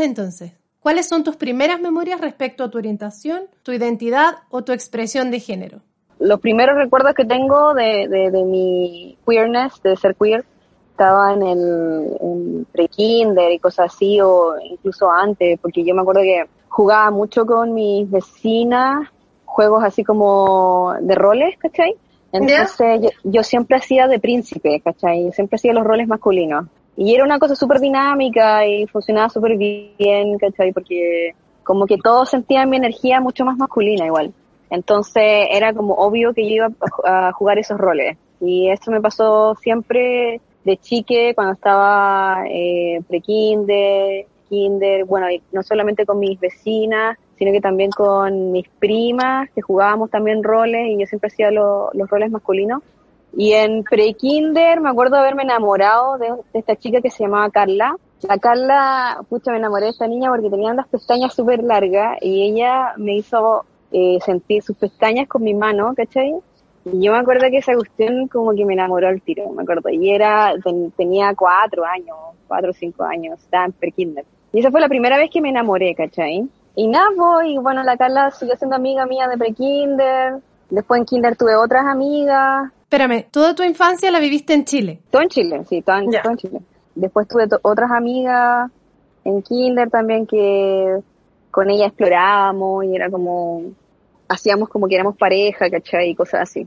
Entonces. ¿Cuáles son tus primeras memorias respecto a tu orientación, tu identidad o tu expresión de género? Los primeros recuerdos que tengo de, de, de mi queerness, de ser queer, estaba en el en pre-kinder y cosas así, o incluso antes, porque yo me acuerdo que jugaba mucho con mis vecinas, juegos así como de roles, ¿cachai? Entonces yo, yo siempre hacía de príncipe, ¿cachai? Siempre hacía los roles masculinos. Y era una cosa súper dinámica y funcionaba súper bien, ¿cachai? Porque como que todos sentían mi energía mucho más masculina igual. Entonces era como obvio que yo iba a jugar esos roles. Y esto me pasó siempre de chique, cuando estaba eh, pre-kinder, kinder, bueno, y no solamente con mis vecinas, sino que también con mis primas, que jugábamos también roles y yo siempre hacía lo- los roles masculinos. Y en pre-kinder me acuerdo haberme enamorado de, de esta chica que se llamaba Carla. La Carla, pucha, me enamoré de esta niña porque tenía las pestañas súper largas y ella me hizo eh, sentir sus pestañas con mi mano, ¿cachai? Y yo me acuerdo que esa cuestión como que me enamoró al tiro, me acuerdo. Y era, ten- tenía cuatro años, cuatro o cinco años, estaba en pre-kinder. Y esa fue la primera vez que me enamoré, ¿cachai? Y nada, pues, y bueno, la Carla siguió siendo amiga mía de pre-kinder. Después en kinder tuve otras amigas. Espérame, toda tu infancia la viviste en Chile. Todo en Chile, sí, todo en, Ya. todo en Chile. Después tuve otras amigas en kinder también que con ella explorábamos y era como, hacíamos como que éramos pareja, ¿cachai? Y cosas así.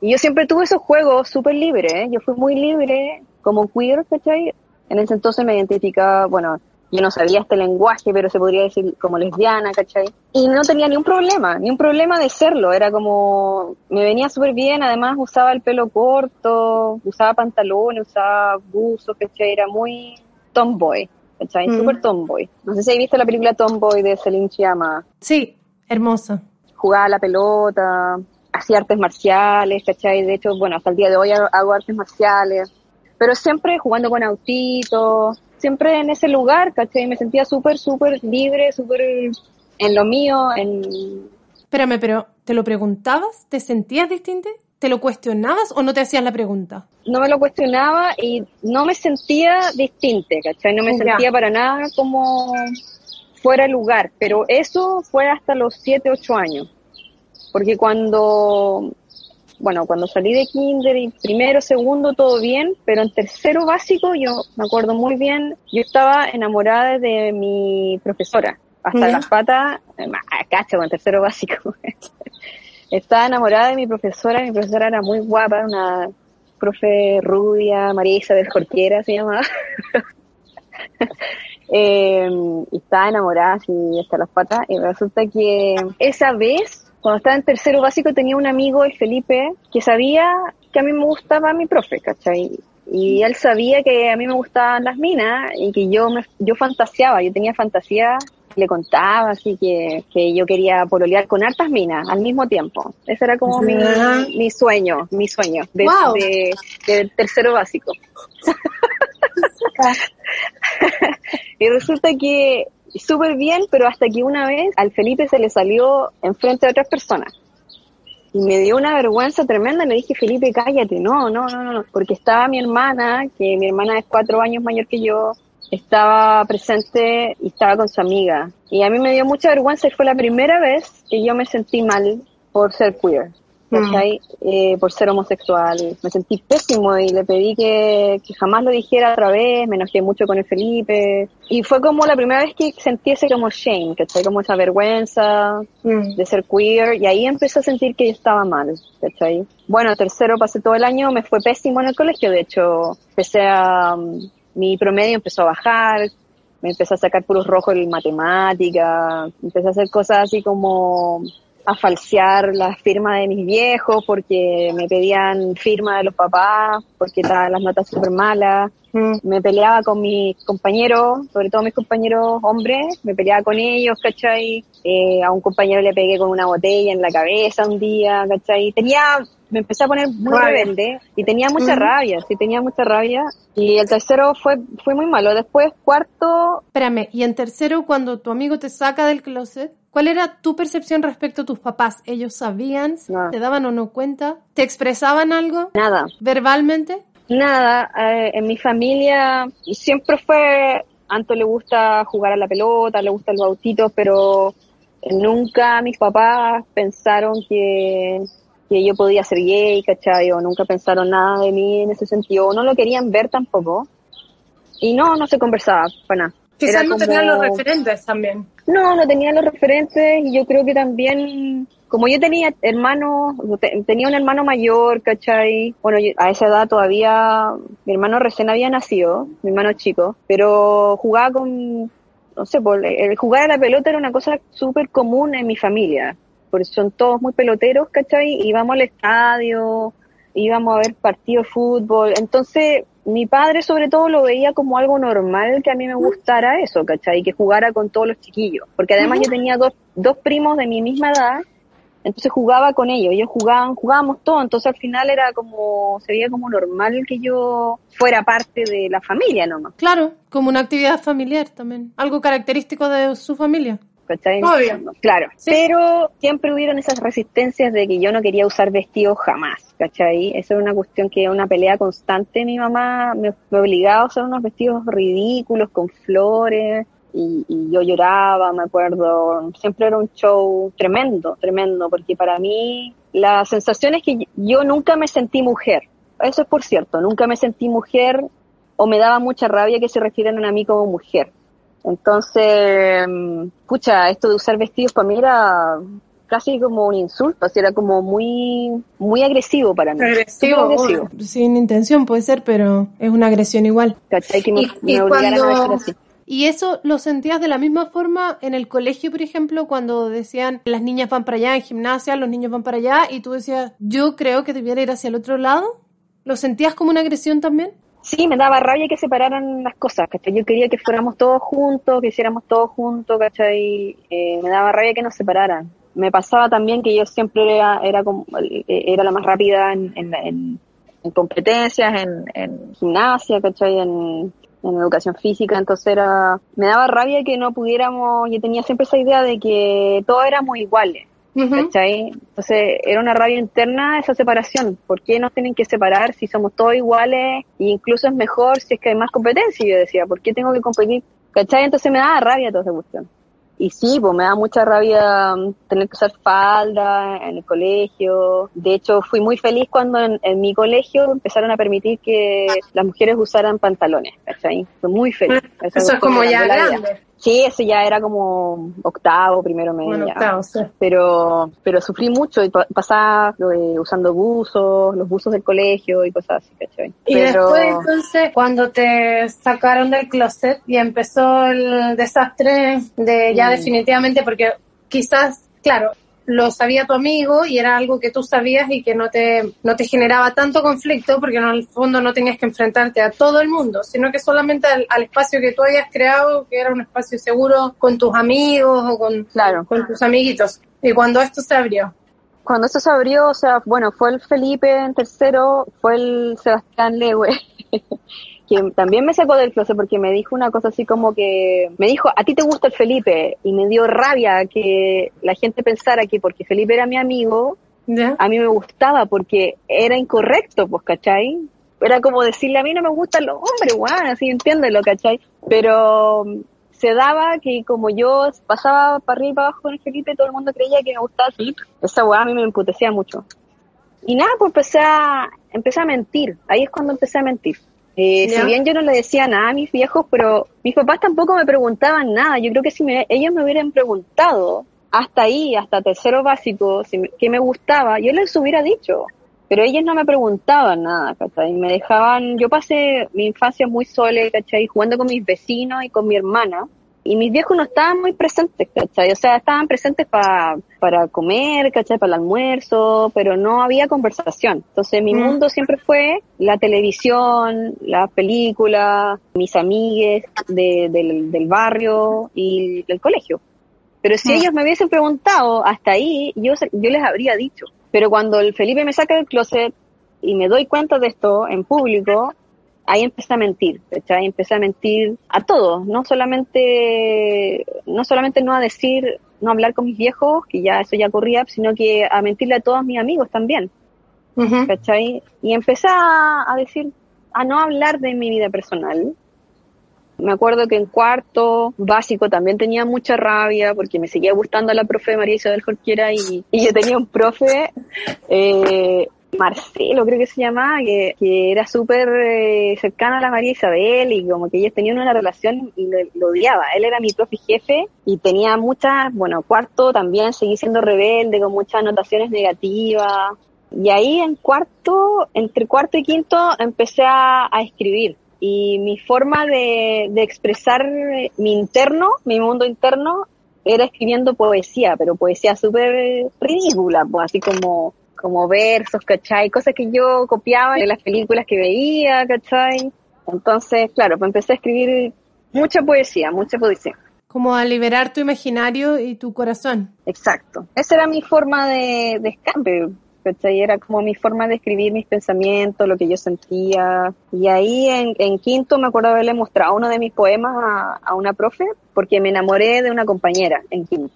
Y yo siempre tuve esos juegos súper libres, ¿eh? Yo fui muy libre como queer, ¿cachai? En ese entonces me identificaba, bueno, yo no sabía este lenguaje, pero se podría decir como lesbiana, ¿cachai? Y no tenía ni un problema, ni un problema de serlo, era como, me venía súper bien, además usaba el pelo corto, usaba pantalones, usaba buzos, ¿cachai? Era muy tomboy, ¿cachai? Mm. Súper tomboy. No sé si habéis visto la película Tomboy de Celine Chiama Sí, hermosa. jugaba a la pelota, hacía artes marciales, ¿cachai? De hecho, bueno, hasta el día de hoy hago, hago artes marciales, pero siempre jugando con autitos, siempre en ese lugar, ¿cachai? Me sentía súper, súper libre, súper en lo mío, en... Espérame, pero ¿te lo preguntabas? ¿Te sentías distinta? ¿Te lo cuestionabas o no te hacías la pregunta? No me lo cuestionaba y no me sentía distinte, ¿cachai? No me Ya. sentía para nada como fuera de lugar, pero eso fue hasta los 7, 8 años. Porque cuando, bueno, cuando salí de kinder y primero, segundo, todo bien, pero en tercero básico, yo me acuerdo muy bien, yo estaba enamorada de mi profesora, hasta las patas, eh, cacha, en tercero básico. estaba enamorada de mi profesora, mi profesora era muy guapa, una profe rubia, María Isabel Jorquera se llamaba. Eh, y estaba enamorada así hasta las patas y resulta que esa vez cuando estaba en tercero básico tenía un amigo el Felipe que sabía que a mí me gustaba mi profe ¿cachai? y él sabía que a mí me gustaban las minas y que yo me, yo fantaseaba yo tenía fantasía le contaba así que, que yo quería pololear con hartas minas al mismo tiempo ese era como mi, mi sueño mi sueño de, Wow. de, de tercero básico y resulta que súper bien, pero hasta que una vez al Felipe se le salió enfrente de otras personas. Y me dio una vergüenza tremenda. Le dije, Felipe, cállate. No, no, no, no. Porque estaba mi hermana, que mi hermana es cuatro años mayor que yo, estaba presente y estaba con su amiga. Y a mí me dio mucha vergüenza y fue la primera vez que yo me sentí mal por ser queer. ¿Cachai? Eh, por ser homosexual. Me sentí pésimo y le pedí que, que jamás lo dijera otra vez, me enojé mucho con el Felipe. Y fue como la primera vez que sentí ese como shame, ¿cachai? Como esa vergüenza de ser queer y ahí empecé a sentir que yo estaba mal, ¿cachai? Bueno, tercero pasé todo el año, me fue pésimo en el colegio, de hecho, empecé a, um, mi promedio empezó a bajar, me empecé a sacar puros rojos en matemática, empecé a hacer cosas así como a falsear la firma de mis viejos porque me pedían firma de los papás porque estaban las notas súper malas. Me peleaba con mis compañeros, sobre todo mis compañeros hombres, me peleaba con ellos, ¿cachai? Eh, a un compañero le pegué con una botella en la cabeza un día, ¿cachai? Tenía me empecé a poner muy Rabia. rebelde y tenía mucha rabia, sí tenía mucha rabia. Y el tercero fue, fue muy malo. Después, cuarto, Espérame, y en tercero, cuando tu amigo te saca del closet, ¿cuál era tu percepción respecto a tus papás? ¿Ellos sabían? No. ¿Te daban o no cuenta? ¿Te expresaban algo nada. verbalmente? Nada, eh, en mi familia siempre fue, a Anto le gusta jugar a la pelota, le gustan los autitos, pero nunca mis papás pensaron que, que yo podía ser gay, ¿cachai? O nunca pensaron nada de mí en ese sentido, o no lo querían ver tampoco. Y no, no se conversaba para nada. Quizás Era no como- tenían los referentes también. no, no tenía los referentes y yo creo que también, como yo tenía hermanos, te- tenía un hermano mayor, ¿cachai? Bueno, yo- a esa edad todavía mi hermano recién había nacido, mi hermano chico, pero jugaba con, no sé, por, el jugar a la pelota era una cosa súper común en mi familia, porque son todos muy peloteros, ¿cachai? Íbamos al estadio, íbamos a ver partidos de fútbol, entonces mi padre sobre todo lo veía como algo normal que a mí me gustara eso, ¿cachai? Que jugara con todos los chiquillos, porque además yo tenía dos, dos primos de mi misma edad, entonces jugaba con ellos, ellos jugaban, jugábamos todo, entonces al final era como, se veía como normal que yo fuera parte de la familia nomás, Claro, como una actividad familiar también. Algo característico de su familia. ¿Cachai? Obvio. Claro, pero siempre hubieron esas resistencias de que yo no quería usar vestidos jamás, ¿cachai? Eso era una cuestión que era una pelea constante. Mi mamá me, me obligaba a usar unos vestidos ridículos con flores y, y yo lloraba, me acuerdo. Siempre era un show tremendo, tremendo, porque para mí la sensación es que yo nunca me sentí mujer. Eso es por cierto, nunca me sentí mujer o me daba mucha rabia que se refieran a mí como mujer. Entonces, pucha, esto de usar vestidos para mí era casi como un insulto, así era como muy, muy agresivo para mí. Agresivo, agresivo. Sin intención puede ser, pero es una agresión igual. ¿Cachai? Que me, Y- y me obligaran a cuando- vestir así. ¿Y eso lo sentías de la misma forma en el colegio, por ejemplo, cuando decían las niñas van para allá en gimnasia, los niños van para allá, y tú decías, yo creo que debiera ir hacia el otro lado? ¿Lo sentías como una agresión también? Sí, me daba rabia que separaran las cosas, ¿cachai? Yo quería que fuéramos todos juntos, que hiciéramos todos juntos, ¿cachai? Eh, me daba rabia que nos separaran. Me pasaba también que yo siempre era, era, como, eh, era la más rápida en, en, en- en competencias, en, en gimnasia, ¿cachai? En, en educación física, entonces era, me daba rabia que no pudiéramos, yo tenía siempre esa idea de que todos éramos iguales. ¿Cachai? Entonces era una rabia interna esa separación. ¿Por qué nos tienen que separar si somos todos iguales? E incluso es mejor si es que hay más competencia. Yo decía, ¿por qué tengo que competir? ¿Cachai? Entonces me daba rabia toda esa cuestión. Y sí, pues me da mucha rabia mm, tener que usar falda en el colegio. De hecho, fui muy feliz cuando en, en mi colegio empezaron a permitir que las mujeres usaran pantalones, ¿cachai? Fui muy feliz. Eso es fue como ya grande. Sí, eso ya era como octavo, primero medio. Bueno, octavo, sí. pero pero sufrí mucho y pa- pasaba eh, usando buzos, los buzos del colegio y cosas así, ¿cachai? Y pero después, entonces, cuando te sacaron del closet y empezó el desastre de ya Mm. definitivamente, porque quizás, claro, lo sabía tu amigo y era algo que tú sabías y que no te, no te generaba tanto conflicto porque en el fondo no tenías que enfrentarte a todo el mundo, sino que solamente al, al espacio que tú habías creado, que era un espacio seguro con tus amigos o con, claro, con tus amiguitos. Y cuando esto se abrió, cuando esto se abrió, o sea, bueno, fue el Felipe en tercero, fue el Sebastián Lewe, que también me sacó del closet porque me dijo una cosa así como que, me dijo, a ti te gusta el Felipe, y me dio rabia que la gente pensara que porque Felipe era mi amigo, a mí me gustaba porque era incorrecto, pues, ¿cachai? Era como decirle a mí no me gustan los hombres, weón, así entiéndelo, ¿cachai? Pero mm, se daba que como yo pasaba para arriba y para abajo con el Felipe, todo el mundo creía que me gustaba el Felipe. Esa weá a mí me emputecía mucho. Y nada, pues empecé a, empecé a mentir. Ahí es cuando empecé a mentir. Eh, si bien yo no le decía nada a mis viejos, pero mis papás tampoco me preguntaban nada. Yo creo que si me- ellos me hubieran preguntado hasta ahí, hasta tercero básico, si me- qué me gustaba, yo les hubiera dicho. Pero ellos no me preguntaban nada, ¿cachai? Me dejaban, yo pasé mi infancia muy sola, ¿cachai? Jugando con mis vecinos y con mi hermana. Y mis viejos no estaban muy presentes, ¿cachai? O sea, estaban presentes pa- para comer, ¿cachai? Para el almuerzo, pero no había conversación. Entonces mi Mm. mundo siempre fue la televisión, las películas, mis amigues de- del, del barrio y del colegio. Pero si Mm. ellos me hubiesen preguntado hasta ahí, yo, yo les habría dicho. Pero cuando el Felipe me saca del closet y me doy cuenta de esto en público, ahí empecé a mentir, ¿cachai? Empecé a mentir a todos, no solamente, no solamente no a decir, no hablar con mis viejos, que ya eso ya ocurría, sino que a mentirle a todos mis amigos también, Ujú. ¿cachai? Y empecé a, a decir, a no hablar de mi vida personal. Me acuerdo que en cuarto básico también tenía mucha rabia porque me seguía gustando la profe María Isabel Jorquera y, y yo tenía un profe, eh, Marcelo creo que se llamaba, que, que era súper eh, cercano a la María Isabel y como que ellos tenían una relación y lo, odiaba. Él era mi profe jefe y tenía muchas, bueno, cuarto también seguí siendo rebelde con muchas anotaciones negativas. Y ahí en cuarto, entre cuarto y quinto, empecé a, a escribir. Y mi forma de, de expresar mi interno, mi mundo interno, era escribiendo poesía, pero poesía súper ridícula, pues así como, como versos, ¿cachai? Cosas que yo copiaba de las películas que veía, ¿cachai? Entonces, claro, pues empecé a escribir mucha poesía, mucha poesía. Como a liberar tu imaginario y tu corazón. Exacto. Esa era mi forma de, de escape. ¿cachai? Era como mi forma de escribir mis pensamientos, lo que yo sentía. Y ahí en, en quinto me acuerdo haberle mostrado uno de mis poemas a, a una profe porque me enamoré de una compañera en quinto.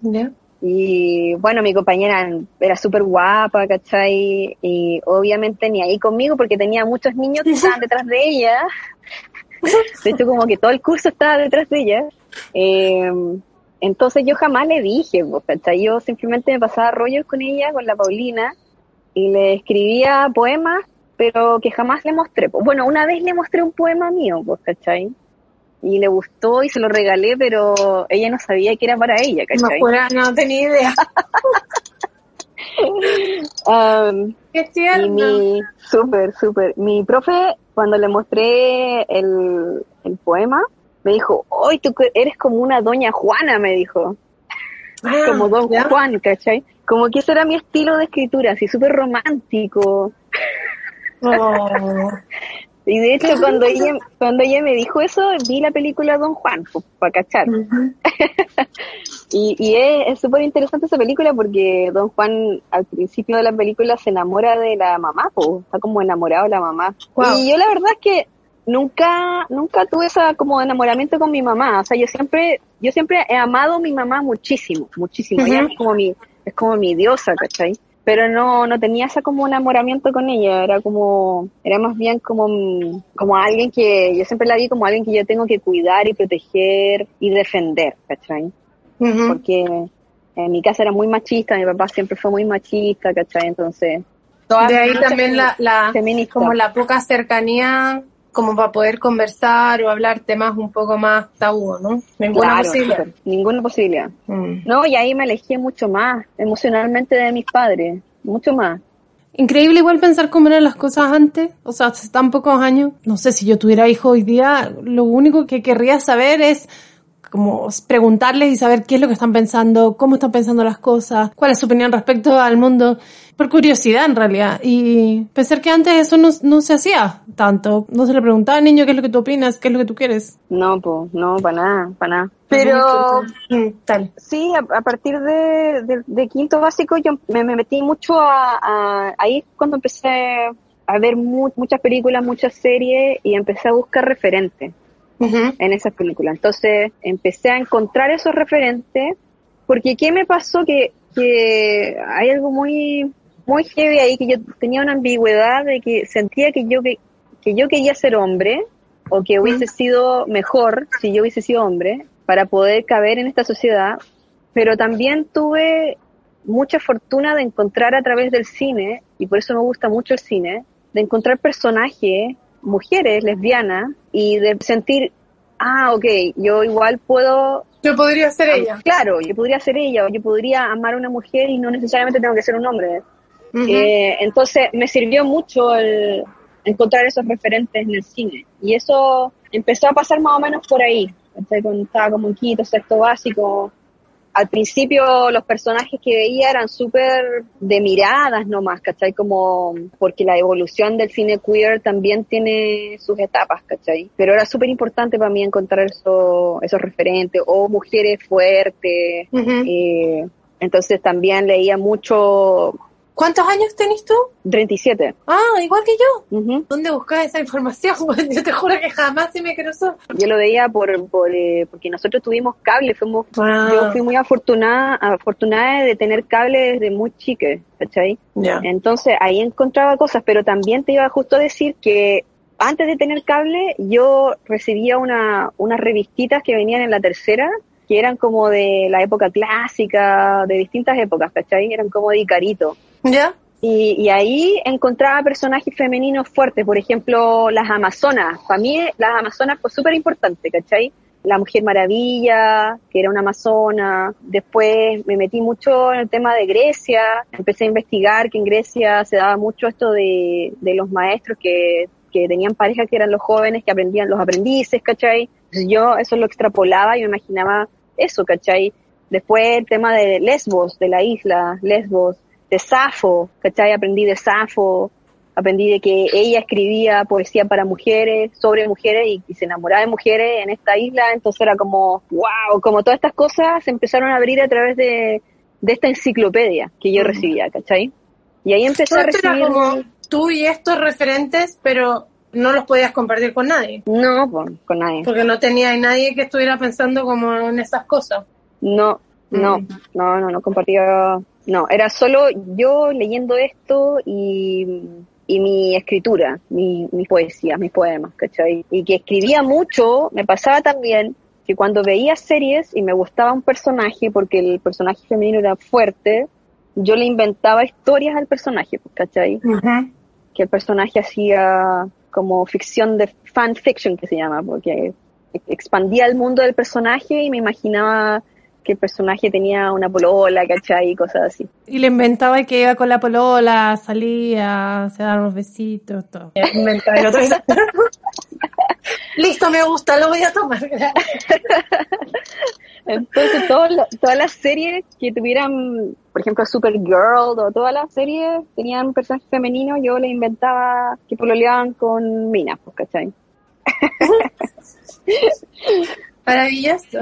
¿Ya? Y bueno, mi compañera era súper guapa, ¿cachai? Y obviamente ni ahí conmigo porque tenía muchos niños que estaban detrás de ella. De hecho, como que todo el curso estaba detrás de ella. Eh, entonces yo jamás le dije, pues, ¿cachai? Yo simplemente me pasaba rollos con ella, con la Paulina, y le escribía poemas, pero que jamás le mostré. pues. Bueno, una vez le mostré un poema mío, pues, ¿cachai? Y le gustó y se lo regalé, pero ella no sabía que era para ella, No, ¿cachai? fuera, no tenía idea. Um, Qué y mi, súper, súper, mi profe, cuando le mostré el, el poema, me dijo, hoy tú eres como una doña Juana, me dijo, Ah, como don ¿ya? Juan, ¿cachai? Como que ese era mi estilo de escritura, así súper romántico. Oh. Y de hecho, cuando ella, cuando ella me dijo eso, vi la película Don Juan, para cachar. Y, y es es súper interesante esa película porque Don Juan al principio de la película se enamora de la mamá, po, está como enamorado de la mamá. Wow. Y yo la verdad es que nunca, nunca tuve esa como enamoramiento con mi mamá. O sea, yo siempre, yo siempre he amado a mi mamá muchísimo, muchísimo. Ella Ujú. es como mi, es como mi diosa, ¿cachai? Pero no, no tenía esa como enamoramiento con ella, era como, era más bien como, como alguien que, yo siempre la vi como alguien que yo tengo que cuidar y proteger y defender, ¿cachai? Porque en mi casa era muy machista, mi papá siempre fue muy machista, ¿cachai? Entonces, De ahí también la, la, como la poca cercanía como para poder conversar o hablar temas un poco más tabú, ¿no? Ninguna Claro, posibilidad. ninguna posibilidad. Mm. No, y ahí me alejé mucho más emocionalmente de mis padres, mucho más. Increíble igual pensar cómo eran las cosas antes, o sea, hace tan pocos años. No sé, si yo tuviera hijos hoy día, lo único que querría saber es como preguntarles y saber qué es lo que están pensando, cómo están pensando las cosas, cuál es su opinión respecto al mundo, por curiosidad en realidad. Y pensar que antes eso no, no se hacía tanto, no se le preguntaba al niño qué es lo que tú opinas, qué es lo que tú quieres. No, pues, no, para nada, para nada. Pero Mm, tal. sí, a, a partir de, de- de quinto básico yo me, me metí mucho a, a- ahí cuando empecé a ver mu- muchas películas, muchas series y empecé a buscar referentes. En esas películas. Entonces empecé a encontrar esos referentes, porque ¿qué me pasó? Que, que hay algo muy, muy heavy ahí, que yo tenía una ambigüedad de que sentía que yo, que, que yo quería ser hombre, o que hubiese sido mejor si yo hubiese sido hombre, para poder caber en esta sociedad, pero también tuve mucha fortuna de encontrar a través del cine, y por eso me gusta mucho el cine, de encontrar personajes, mujeres lesbianas, y de sentir, ah, ok, yo igual puedo Yo podría ser ella. Claro, yo podría ser ella, o yo podría amar a una mujer y no necesariamente tengo que ser un hombre. Eh, entonces me sirvió mucho el encontrar esos referentes en el cine. Y eso empezó a pasar más o menos por ahí. estaba como en quinto, sexto básico. Al principio los personajes que veía eran súper de miradas nomás, ¿cachai? Como porque la evolución del cine queer también tiene sus etapas, ¿cachai? Pero era súper importante para mí encontrar eso- esos referentes o mujeres fuertes, eh, entonces también leía mucho ¿Cuántos años tenés tú? 37. Ah, igual que yo. ¿Dónde buscas esa información? yo te juro que jamás se me cruzó. Yo lo veía por, por eh, porque nosotros tuvimos cable, fuimos Ah. yo fui muy afortunada afortunada de tener cable desde muy chica, ¿cachai? Ya. Entonces ahí encontraba cosas, pero también te iba justo a decir que antes de tener cable yo recibía una, unas revistitas que venían en la tercera, que eran como de la época clásica, de distintas épocas, ¿cachai? Eran como de Icarito. ¿Ya? Y, y ahí encontraba personajes femeninos fuertes, por ejemplo, las Amazonas. Para mí, las Amazonas fue súper importante, ¿cachai? La Mujer Maravilla, que era una amazona. Después me metí mucho en el tema de Grecia. Empecé a investigar que en Grecia se daba mucho esto de, de los maestros que, que tenían parejas que eran los jóvenes, que aprendían los aprendices, ¿cachai? Entonces yo eso lo extrapolaba y me imaginaba eso, ¿cachai? Después el tema de Lesbos, de la isla, Lesbos, de Safo, ¿cachai? Aprendí de Safo, aprendí de que ella escribía poesía para mujeres, sobre mujeres y, y se enamoraba de mujeres en esta isla, entonces era como, wow, como todas estas cosas se empezaron a abrir a través de, de esta enciclopedia que yo recibía, ¿cachai? Y ahí empecé a esto era recibir... como tú y estos referentes, pero no los podías compartir con nadie. No, pues, con nadie. Porque no tenía nadie que estuviera pensando como en esas cosas. No, no, Mm. no, no, no compartía, no, era solo yo leyendo esto y, y mi escritura, mi, mis poesías, mis poemas, ¿cachai? Y que escribía mucho, me pasaba también que cuando veía series y me gustaba un personaje, porque el personaje femenino era fuerte, yo le inventaba historias al personaje, pues, ¿cachai? Que el personaje hacía como ficción de fan fiction que se llama, porque expandía el mundo del personaje y me imaginaba que el personaje tenía una polola, ¿cachai? Y cosas así. Y le inventaba que iba con la polola, salía, se daban unos besitos, todo. Inventar el otro. Listo, me gusta, lo voy a tomar. Entonces, todas las series que tuvieran, por ejemplo, Supergirl o todas las series tenían personajes femeninos, yo le inventaba que pololeaban con minas, pues, ¿cachai? Maravilloso.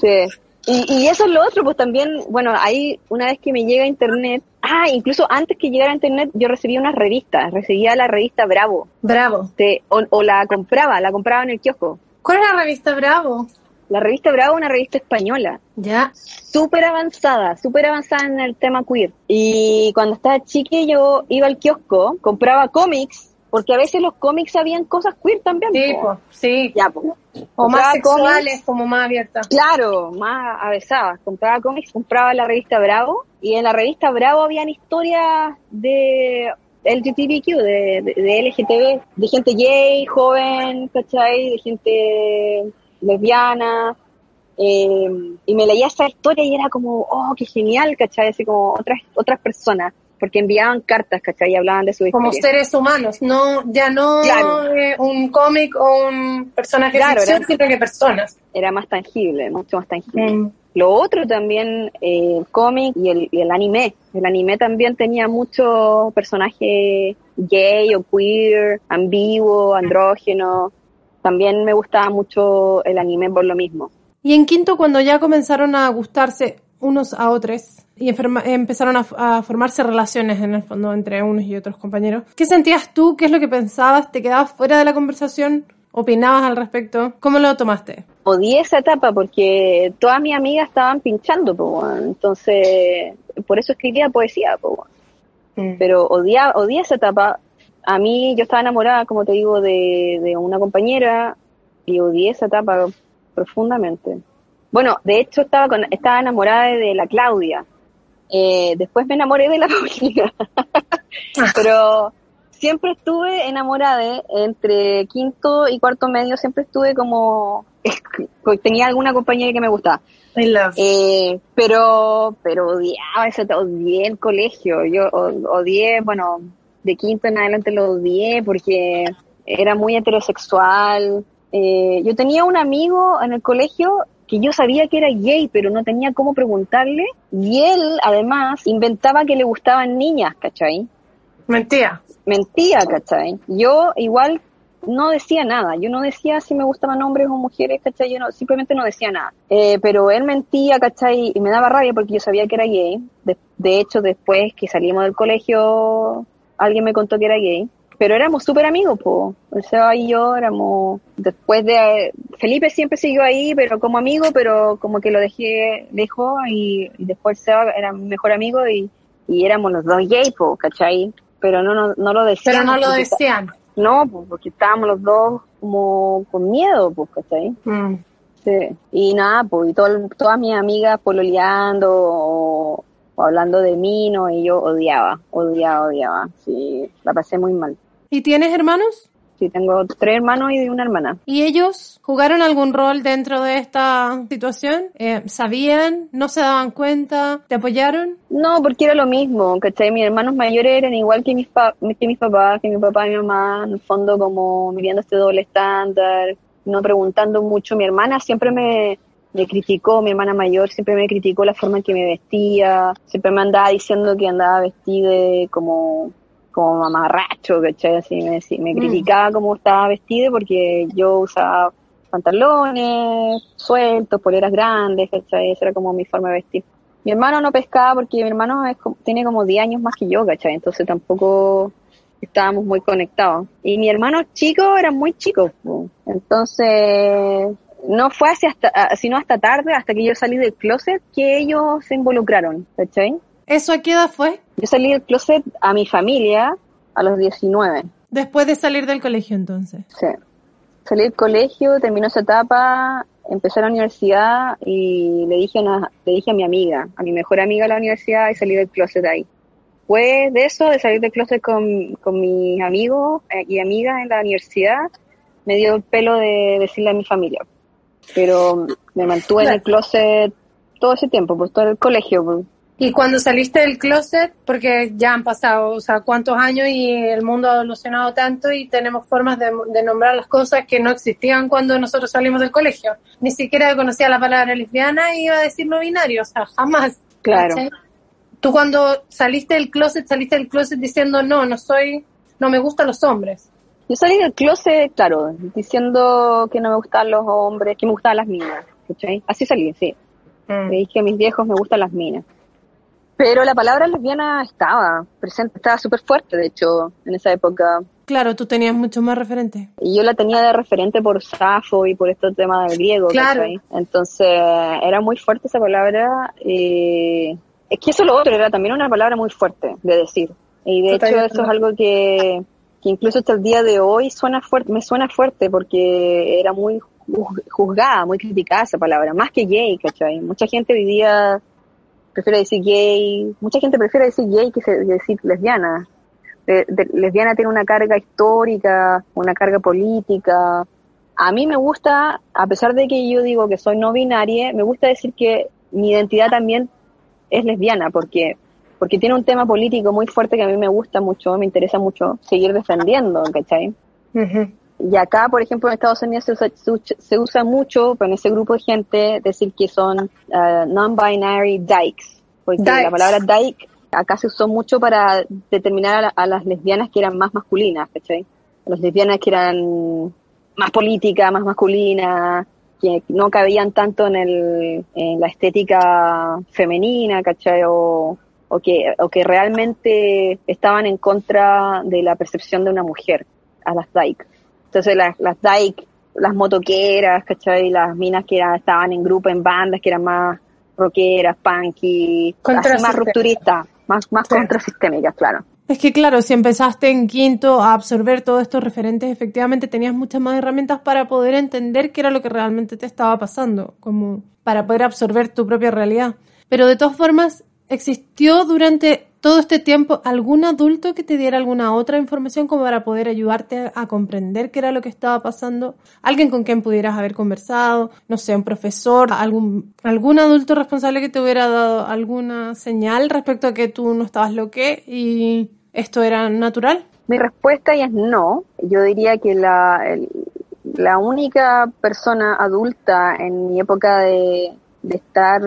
Sí. Y, y eso es lo otro, pues también, bueno, ahí una vez que me llega a internet, ah, incluso antes que llegara a internet, yo recibía unas revistas, recibía la revista Bravo, Bravo. o, o la compraba, la compraba en el kiosco. ¿Cuál es la revista Bravo? La revista Bravo una revista española, Ya. súper avanzada, súper avanzada en el tema queer. Y cuando estaba chique yo iba al kiosco, compraba cómics, porque a veces los cómics habían cosas queer también. Sí, pues, sí. Ya, pues. O más sexuales, cómics. como más abiertas. Claro, más avesadas. Compraba cómics, compraba la revista Bravo y en la revista Bravo habían historias de LGTBQ, de, de, de LGTB, de gente gay, joven, ¿cachai? De gente lesbiana. eh, y me leía esa historia y era como, oh, qué genial, ¿cachai? Así como otras, otras personas, porque enviaban cartas, ¿cachai? Y hablaban de su Como historia. seres humanos, no ya no Claro. eh, un cómic o un personaje Claro, ficción, era- sino que personas. Era más tangible, mucho más tangible. Mm. Lo otro también, eh, el cómic y el, y el anime. El anime también tenía mucho personaje gay o queer, ambiguo, andrógeno. También me gustaba mucho el anime por lo mismo. Y en quinto, cuando ya comenzaron a gustarse unos a otros y enferma- empezaron a, a formarse relaciones en el fondo entre unos y otros compañeros, ¿qué sentías tú? ¿Qué es lo que pensabas? ¿Te quedabas fuera de la conversación? ¿Opinabas al respecto? ¿Cómo lo tomaste? Odié esa etapa porque todas mis amigas estaban pinchando, po, entonces por eso escribía poesía. Po, weón. pero odiaba, odié esa etapa. A mí yo estaba enamorada, como te digo, de, de una compañera y odié esa etapa profundamente. Bueno, de hecho estaba con, estaba enamorada de la Claudia. Eh, después me enamoré de la Paulina. pero siempre estuve enamorada de, entre quinto y cuarto medio, siempre estuve como, tenía alguna compañera que me gustaba. Eh, pero, pero odiaba eso, odié el colegio. Yo odié, bueno, de quinto en adelante lo odié porque era muy heterosexual. Eh, yo tenía un amigo en el colegio que yo sabía que era gay, pero no tenía cómo preguntarle. Y él, además, inventaba que le gustaban niñas, ¿cachai? Mentira. Mentía, ¿cachai? Yo igual no decía nada. Yo no decía si me gustaban hombres o mujeres, ¿cachai? Yo no, simplemente no decía nada. Eh, pero él mentía, ¿cachai? Y me daba rabia porque yo sabía que era gay. De, de hecho, después que salimos del colegio, alguien me contó que era gay. Pero éramos súper amigos, po. El Seba y yo éramos, después de, Felipe siempre siguió ahí, pero como amigo, pero como que lo dejé lejos y, y después Seba era mi mejor amigo y, y éramos los dos gay, po, ¿cachai? Pero no, no, no lo Pero decíamos. no lo decían. No, pues porque estábamos los dos como con miedo, pues, ¿cachai? Mm. Sí. Y nada, pues, y todo- todas mis amigas pololeando o, o hablando de mí, ¿no? Y yo odiaba, odiaba, odiaba. Sí, la pasé muy mal. ¿Y tienes hermanos? Sí, tengo tres hermanos y una hermana. ¿Y ellos jugaron algún rol dentro de esta situación? Eh, ¿Sabían? ¿No se daban cuenta? ¿Te apoyaron? No, porque era lo mismo, ¿cachai? Mis hermanos mayores eran igual que mis, pa- que mis papás, que mi papá y mi mamá, en el fondo como viviendo este doble estándar, no preguntando mucho. Mi hermana siempre me, me criticó, mi hermana mayor siempre me criticó la forma en que me vestía, siempre me andaba diciendo que andaba vestida como como mamarracho, ¿cachai? Así me, me criticaba cómo estaba vestida porque yo usaba pantalones sueltos, poleras grandes, ¿cachai? Esa era como mi forma de vestir. Mi hermano no pescaba porque mi hermano es tiene como 10 años más que yo, ¿cachai? Entonces tampoco estábamos muy conectados. Y mi hermano chico era muy chico, entonces no fue hacia hasta, ah, sino hasta tarde, hasta que yo salí del closet, que ellos se involucraron, ¿cachai? ¿Eso a qué edad fue? Yo salí del closet a mi familia a los 19. Después de salir del colegio entonces. Sí. Salí del colegio, terminó esa etapa, empecé la universidad y le dije, a una- le dije a mi amiga, a mi mejor amiga de la universidad y salí del closet ahí. Después de eso, de salir del closet con, con mis amigos eh, y amigas en la universidad, me dio el pelo de decirle a mi familia. Pero me mantuve en el closet todo ese tiempo, pues todo el colegio. Y cuando saliste del closet, porque ya han pasado, o sea, cuántos años y el mundo ha evolucionado tanto y tenemos formas de, de nombrar las cosas que no existían cuando nosotros salimos del colegio. Ni siquiera conocía la palabra lesbiana y iba a decir no binario, o sea, jamás. Claro. ¿cachai? Tú cuando saliste del closet, saliste del closet diciendo no, no soy, no me gustan los hombres. Yo salí del closet, claro, diciendo que no me gustaban los hombres, que me gustaban las minas. ¿cachai? Así salí, sí. Le dije a mis viejos me gustan las minas. Pero la palabra lesbiana estaba presente, estaba súper fuerte, de hecho, en esa época. Claro, tú tenías mucho más referentes. Y yo la tenía de referente por Safo y por este tema del griego, Claro. ¿cachai? Entonces, era muy fuerte esa palabra. eh, es que eso lo otro, era también una palabra muy fuerte de decir. Y de Totalmente. hecho, eso es algo que, que incluso hasta el día de hoy suena fuerte, me suena fuerte porque era muy juz- juzgada, muy criticada esa palabra, más que gay, ¿cachai? Mucha gente vivía, prefiere decir gay, mucha gente prefiere decir gay que decir lesbiana. Lesbiana tiene una carga histórica, una carga política. A mí me gusta, a pesar de que yo digo que soy no binaria, me gusta decir que mi identidad también es lesbiana, porque porque tiene un tema político muy fuerte que a mí me gusta mucho, me interesa mucho seguir defendiendo, ¿cachai? Y acá, por ejemplo, en Estados Unidos se usa, se mucho, en ese grupo de gente, decir que son uh, non-binary dykes. Porque Dykes. la palabra dyke acá se usó mucho para determinar a, la- a las lesbianas que eran más masculinas, ¿cachai? Las lesbianas que eran más políticas, más masculinas, que no cabían tanto en, el, en la estética femenina, ¿cachai? O, o, que, o que realmente estaban en contra de la percepción de una mujer, a las dyke. Entonces las, las dyke, las motoqueras, ¿cachai? Las minas que era- estaban en grupo, en bandas, que eran más rockeras, punky, así más rupturistas, más, más Sí. contrasistémicas, claro. Es que claro, si empezaste en quinto a absorber todos estos referentes, efectivamente tenías muchas más herramientas para poder entender qué era lo que realmente te estaba pasando, como para poder absorber tu propia realidad. Pero de todas formas, ¿existió durante todo este tiempo algún adulto que te diera alguna otra información como para poder ayudarte a comprender qué era lo que estaba pasando? Alguien con quien pudieras haber conversado, no sé, un profesor, algún, algún adulto responsable que te hubiera dado alguna señal respecto a que tú no estabas lo que y esto era natural. Mi respuesta es no. Yo diría que la, la única persona adulta en mi época de, de estar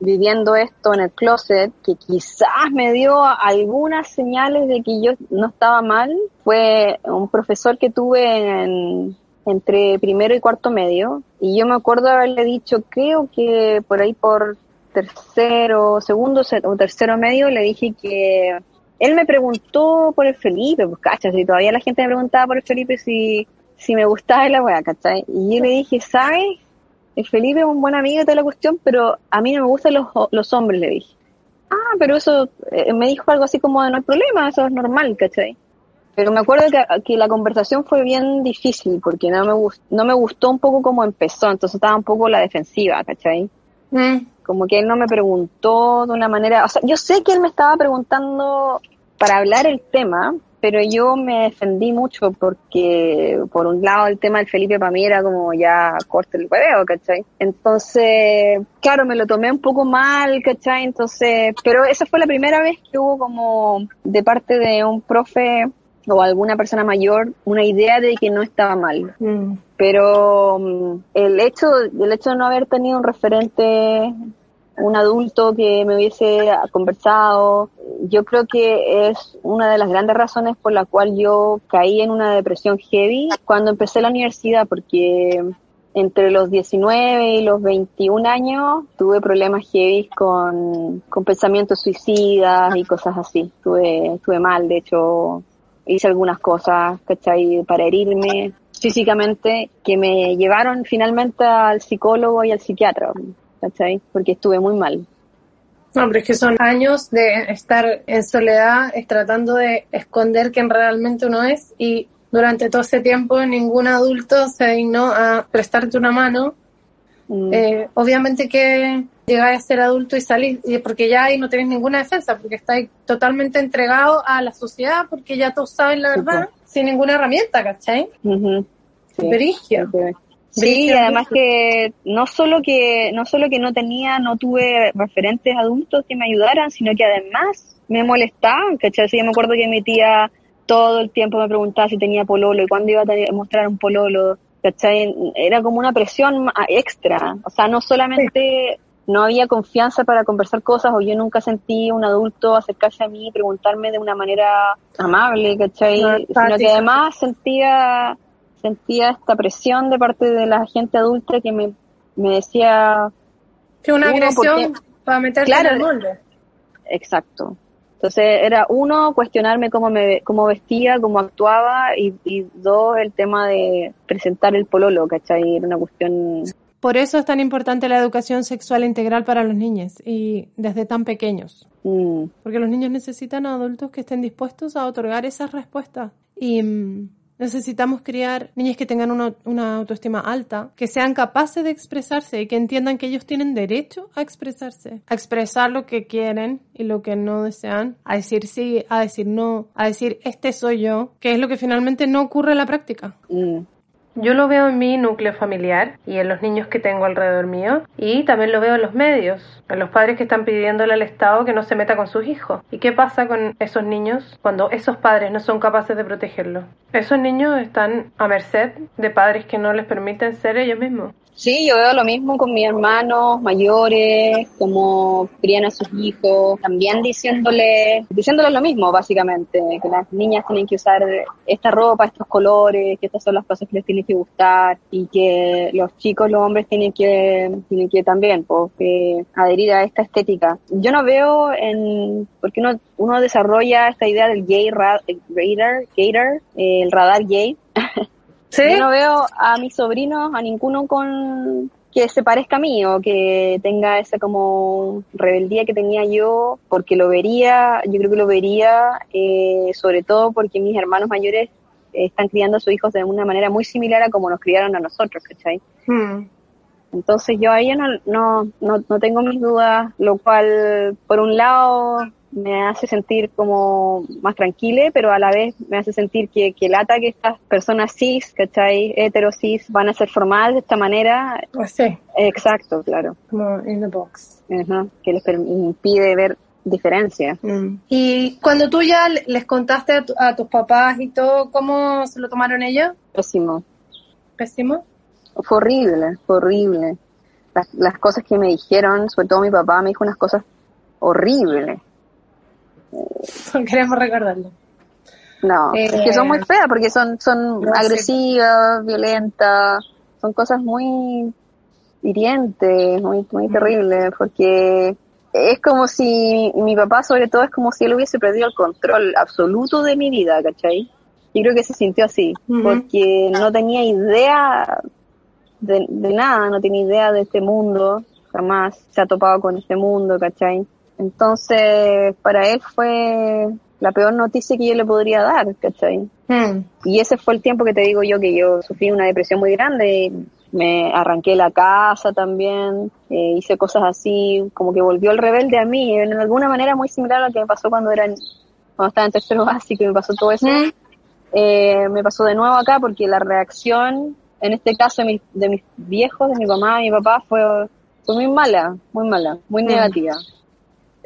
viviendo esto en el closet, que quizás me dio algunas señales de que yo no estaba mal, fue un profesor que tuve en, entre primero y cuarto medio, y yo me acuerdo haberle dicho, creo que por ahí por tercero, segundo o tercero medio, le dije que él me preguntó por el Felipe, pues cachas, y todavía la gente me preguntaba por el Felipe si, si me gustaba la weá, ¿cachai? Y yo le dije, ¿sabes? El Felipe es un buen amigo de toda la cuestión, pero a mí no me gustan los, los hombres, le dije. Ah, pero eso, eh, me dijo algo así como, no hay problema, eso es normal, ¿cachai? Pero me acuerdo que, que la conversación fue bien difícil, porque no me, gustó, no me gustó un poco como empezó, entonces estaba un poco la defensiva, ¿cachai? Mm. Como que él no me preguntó de una manera, o sea, yo sé que él me estaba preguntando para hablar el tema, pero yo me defendí mucho porque, por un lado, el tema del Felipe para mí era como ya corte el hueveo, ¿cachai? Entonces, claro, me lo tomé un poco mal, ¿cachai? Entonces, pero esa fue la primera vez que hubo como de parte de un profe o alguna persona mayor una idea de que no estaba mal. Mm. Pero mm, el hecho, el hecho de no haber tenido un referente un adulto que me hubiese conversado. Yo creo que es una de las grandes razones por la cual yo caí en una depresión heavy cuando empecé la universidad, porque entre los 19 y los 21 años tuve problemas heavy con, con pensamientos suicidas y cosas así. Estuve, estuve mal, de hecho hice algunas cosas, ¿cachai? Para herirme físicamente que me llevaron finalmente al psicólogo y al psiquiatra. ¿Cachai? Porque estuve muy mal. Hombre, es que son años de estar en soledad, es tratando de esconder quién realmente uno es y durante todo ese tiempo ningún adulto se dignó a prestarte una mano. Mm. Eh, obviamente que llegáis a ser adulto y salís, y porque ya ahí no tenés ninguna defensa, porque estáis totalmente entregado a la sociedad, porque ya todos saben la Sí, verdad, sin ninguna herramienta, ¿cachai? Ujú. Sí. Sí, y además que no solo que no solo que no tenía, no tuve referentes adultos que me ayudaran, sino que además me molestaban, ¿cachai? Sí, yo me acuerdo que mi tía todo el tiempo me preguntaba si tenía pololo y cuándo iba a tener- mostrar un pololo, ¿cachai? Era como una presión extra, o sea, no solamente no había confianza para conversar cosas o yo nunca sentí un adulto acercarse a mí y preguntarme de una manera amable, ¿cachai? No, Sino que además sentía sentía esta presión de parte de la gente adulta que me, me decía, Que una agresión porque- para meterte Claro, en el molde. exacto. Entonces era uno, cuestionarme cómo me cómo vestía, cómo actuaba y, y dos, el tema de presentar el pololo, ¿cachai? Era una cuestión... Por eso es tan importante la educación sexual integral para los niños y desde tan pequeños. mm, Porque los niños necesitan a adultos que estén dispuestos a otorgar esas respuestas. Y mm, necesitamos criar niños que tengan una, una autoestima alta, que sean capaces de expresarse y que entiendan que ellos tienen derecho a expresarse, a expresar lo que quieren y lo que no desean, a decir sí, a decir no, a decir este soy yo, que es lo que finalmente no ocurre en la práctica. mm, Yo lo veo en mi núcleo familiar y en los niños que tengo alrededor mío y también lo veo en los medios, en los padres que están pidiéndole al Estado que no se meta con sus hijos. ¿Y qué pasa con esos niños cuando esos padres no son capaces de protegerlos? Esos niños están a merced de padres que no les permiten ser ellos mismos. Sí, yo veo lo mismo con mis hermanos mayores, como crían a sus hijos, también diciéndoles, diciéndoles lo mismo, básicamente, que las niñas tienen que usar esta ropa, estos colores, que estas son las cosas que les tienen que gustar, y que los chicos, los hombres tienen que, tienen que también, pues, adherir a esta estética. Yo no veo en, porque uno, uno desarrolla esta idea del gay ra- eh, radar, gator, el radar gay, ¿Sí? yo no veo a mis sobrinos, a ninguno con que se parezca a mí o que tenga esa como rebeldía que tenía yo, porque lo vería, yo creo que lo vería, eh, sobre todo porque mis hermanos mayores están criando a sus hijos de una manera muy similar a como nos criaron a nosotros, ¿cachai? Mm. Entonces yo ahí no, no, no, no tengo mis dudas, lo cual por un lado me hace sentir como más tranquila, pero a la vez me hace sentir que, que lata que estas personas cis, ¿cachai? Hetero cis van a ser formadas de esta manera. Pues sí, Exacto, claro. como in the box. Ajá, que les impide ver diferencias. Mm. Y cuando tú ya le- les contaste a, tu- a tus papás y todo, ¿cómo se lo tomaron ellos? Pésimo. Pésimo. Fue horrible, fue horrible. las, las cosas que me dijeron, sobre todo mi papá me dijo unas cosas horribles. Queremos recordarlo. No, Eh, es que son muy feas porque son, son no, agresivas, violentas, son cosas muy hirientes, muy, muy terribles, porque es como si mi papá sobre todo es como si él hubiese perdido el control absoluto de mi vida, ¿cachai? Yo creo que se sintió así, porque no tenía idea de, de nada, no tenía idea de este mundo, jamás se ha topado con este mundo, ¿cachai? Entonces, para él fue la peor noticia que yo le podría dar, ¿cachai? Mm. Y ese fue el tiempo que te digo yo que yo sufrí una depresión muy grande, me arranqué la casa también, eh, hice cosas así, como que volvió el rebelde a mí, en alguna manera muy similar a lo que me pasó cuando era cuando estaba en tercero básico y me pasó todo eso. Mm. Eh, me pasó de nuevo acá porque la reacción, en este caso de mis, de mis viejos, de mi mamá y mi papá, fue, fue muy mala, muy mala, muy Mm. negativa.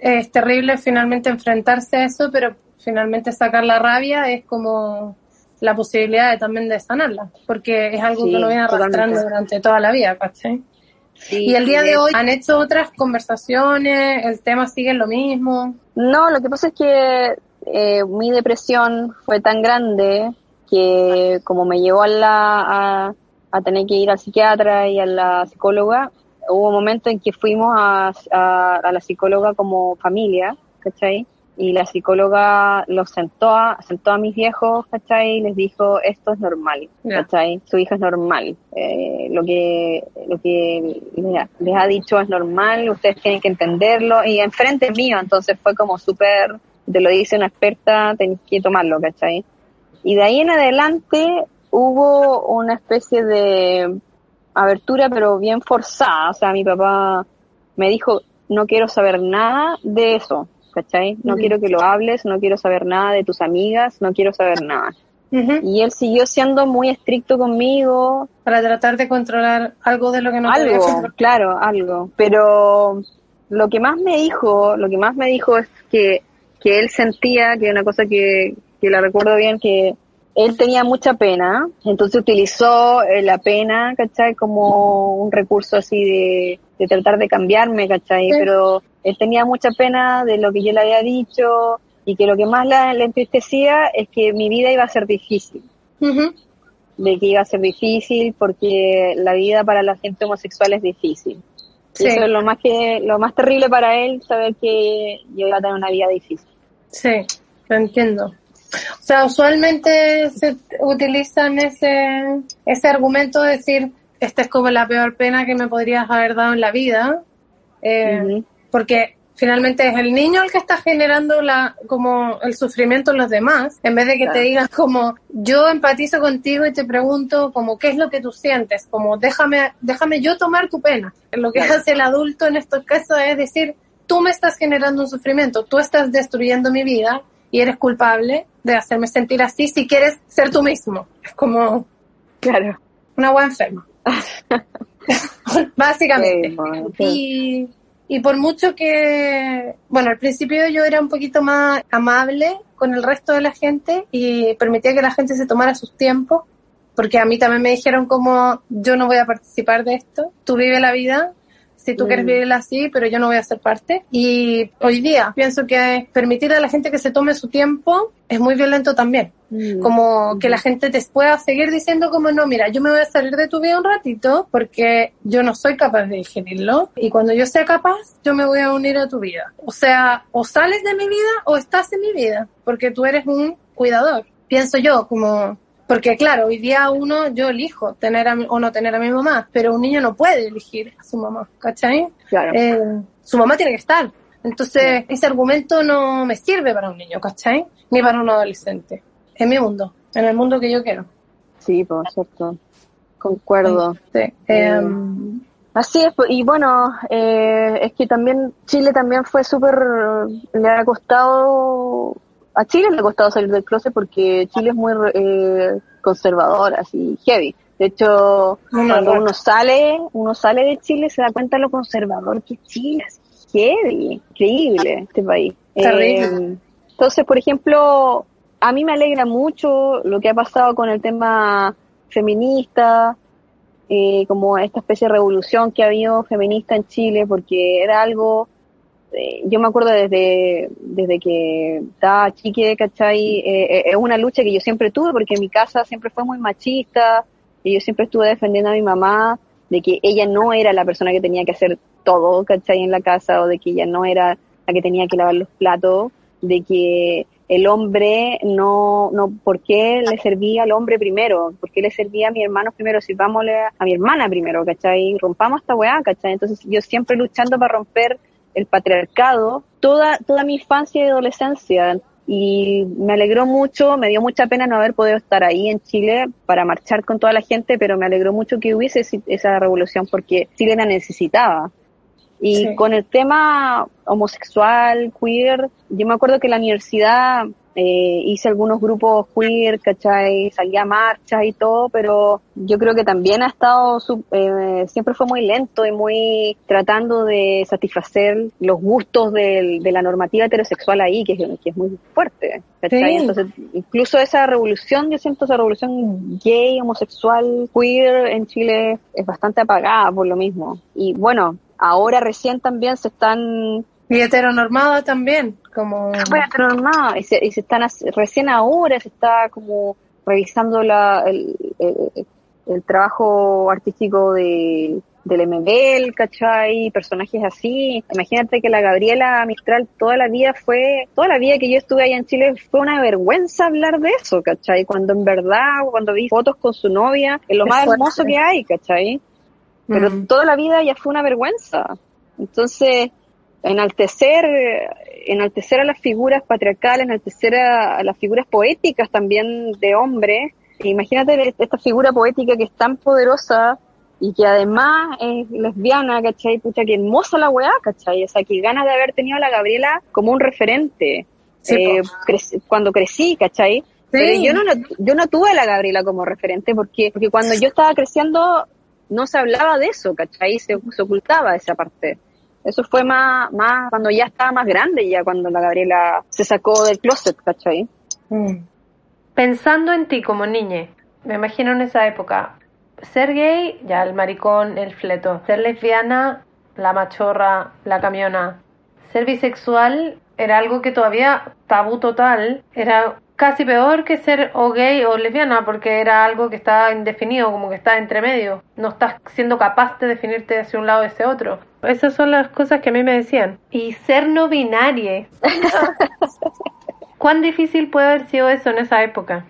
Es terrible finalmente enfrentarse a eso, pero finalmente sacar la rabia es como la posibilidad de, también de sanarla, porque es algo Sí, que uno viene arrastrando totalmente. durante toda la vida, ¿cachai? Sí, Y el día de hoy han hecho otras conversaciones, el tema sigue lo mismo. No, lo que pasa es que eh, mi depresión fue tan grande que como me llevó a, la, a, a tener que ir al psiquiatra y a la psicóloga, hubo un momento en que fuimos a, a, a la psicóloga como familia, ¿cachai? Y la psicóloga los sentó a, sentó a mis viejos, ¿cachai? Y les dijo, esto es normal. ¿cachai? Su hija es normal. Eh, lo que, lo que les ha- les ha dicho es normal, ustedes tienen que entenderlo. Y enfrente mío, entonces fue como súper, te lo dice una experta, tenés que tomarlo, ¿cachai? Y de ahí en adelante hubo una especie de abertura, pero bien forzada. O sea, mi papá me dijo, no quiero saber nada de eso, ¿cachai? No quiero que lo hables, no quiero saber nada de tus amigas, no quiero saber nada. Y él siguió siendo muy estricto conmigo, Para tratar de controlar algo de lo que no algo, claro, algo. Pero lo que más me dijo, lo que más me dijo es que, que él sentía, que una cosa que, que la recuerdo bien, que él tenía mucha pena, entonces utilizó eh, la pena, ¿cachai? Como un recurso así de, de tratar de cambiarme, ¿cachai? Sí. Pero él tenía mucha pena de lo que yo le había dicho y que lo que más la- le entristecía es que mi vida iba a ser difícil de que iba a ser difícil porque la vida para la gente homosexual es difícil. Sí. Eso es lo más que lo más terrible para él saber que yo iba a tener una vida difícil. Sí, lo entiendo. O sea, usualmente se utilizan ese, ese argumento de decir, esta es como la peor pena que me podrías haber dado en la vida, eh, porque finalmente es el niño el que está generando la, como el sufrimiento en los demás, en vez de que te digan como, yo empatizo contigo y te pregunto como, ¿qué es lo que tú sientes? Como, déjame, déjame yo tomar tu pena. Lo que Claro. hace el adulto en estos casos es decir, tú me estás generando un sufrimiento, tú estás destruyendo mi vida y eres culpable de hacerme sentir así si quieres ser tú mismo. Es como Claro. una buena enferma. Básicamente. Sí, bueno, sí. Y, y por mucho que, bueno, al principio yo era un poquito más amable con el resto de la gente y permitía que la gente se tomara sus tiempos, porque a mí también me dijeron como yo no voy a participar de esto, tú vive la vida, si tú Mm. quieres vivirla así, pero yo no voy a ser parte. Y hoy día pienso que permitir a la gente que se tome su tiempo es muy violento también Mm. como que la gente te pueda seguir diciendo como no, mira, yo me voy a salir de tu vida un ratito porque yo no soy capaz de digerirlo y cuando yo sea capaz, yo me voy a unir a tu vida. O sea, o sales de mi vida o estás en mi vida, porque tú eres un cuidador. Pienso yo como porque claro, hoy día uno, yo elijo tener a mi- o no tener a mi mamá, pero un niño no puede elegir a su mamá, ¿cachai? Claro. Eh, su mamá tiene que estar. Entonces, ese argumento no me sirve para un niño, ¿cachai? Ni para un adolescente. En mi mundo, en el mundo que yo quiero. Sí, por cierto. Concuerdo. Sí. Em, Así es, pues, y bueno, eh, es que también Chile también fue súper, le ha costado, a Chile le ha costado salir del closet porque Chile es muy eh, conservador, así, heavy. De hecho, cuando uno sale, uno sale de Chile se da cuenta de lo conservador que es Chile, así, heavy, increíble este país. Terrible. Eh, entonces, por ejemplo, a mí me alegra mucho lo que ha pasado con el tema feminista, eh, como esta especie de revolución que ha habido feminista en Chile, porque era algo, eh, yo me acuerdo desde, desde que estaba chique, ¿cachai? Eh, es una lucha que yo siempre tuve, porque mi casa siempre fue muy machista, y yo siempre estuve defendiendo a mi mamá de que ella no era la persona que tenía que hacer todo, ¿cachai? En la casa, o de que ella no era la que tenía que lavar los platos, de que el hombre no, no, ¿por qué le servía al hombre primero? ¿Por qué le servía a mi hermano primero? Sirvámosle a mi hermana primero, ¿cachai? Rompamos esta weá, ¿cachai? Entonces yo siempre luchando para romper el patriarcado toda, toda mi infancia y adolescencia. Y me alegró mucho, me dio mucha pena no haber podido estar ahí en Chile para marchar con toda la gente, pero me alegró mucho que hubiese esa revolución porque Chile la necesitaba. Y Sí. con el tema homosexual, queer, yo me acuerdo que la universidad eh, hice algunos grupos queer, ¿cachai? Salía a marchas y todo, pero yo creo que también ha estado, su- eh, siempre fue muy lento y muy tratando de satisfacer los gustos del- de la normativa heterosexual ahí, que es, que es muy fuerte, ¿cachai? Sí. Entonces, incluso esa revolución, yo siento esa revolución gay, homosexual, queer en Chile es bastante apagada por lo mismo. Y bueno, ahora recién también se están Y heteronormada también, como... bueno, pero no, y se, y se están recién ahora se está como revisando la, el, el, el trabajo artístico de, del MBL, ¿cachai? Personajes así. Imagínate que la Gabriela Mistral toda la vida fue, toda la vida que yo estuve allá en Chile fue una vergüenza hablar de eso, ¿cachai? Cuando en verdad, cuando vi fotos con su novia, es lo Qué más fuerte. hermoso que hay, ¿cachai? Pero Mm. toda la vida ya fue una vergüenza. Entonces, enaltecer, enaltecer a las figuras patriarcales, enaltecer a, a las figuras poéticas también de hombres. Imagínate esta figura poética que es tan poderosa y que además es lesbiana, ¿cachai? Pucha, que hermosa la weá, ¿cachai? O sea, que ganas de haber tenido a la Gabriela como un referente Sí, eh, cuando crecí, ¿cachai? Pero yo no, yo no tuve a la Gabriela como referente porque, porque cuando yo estaba creciendo no se hablaba de eso, ¿cachai? Se, se ocultaba esa parte. Eso fue más, más cuando ya estaba más grande, ya cuando la Gabriela se sacó del closet, ¿cachai? Mm. Pensando en ti como niña, me imagino en esa época, ser gay, ya el maricón, el fleto, ser lesbiana, la machorra, la camiona, ser bisexual era algo que todavía tabú total, era casi peor que ser o gay o lesbiana porque era algo que estaba indefinido, como que estaba entre medio, no estás siendo capaz de definirte hacia un lado o hacia otro. Esas son las cosas que a mí me decían. Y ser no binaria. ¿Cuán difícil puede haber sido eso en esa época?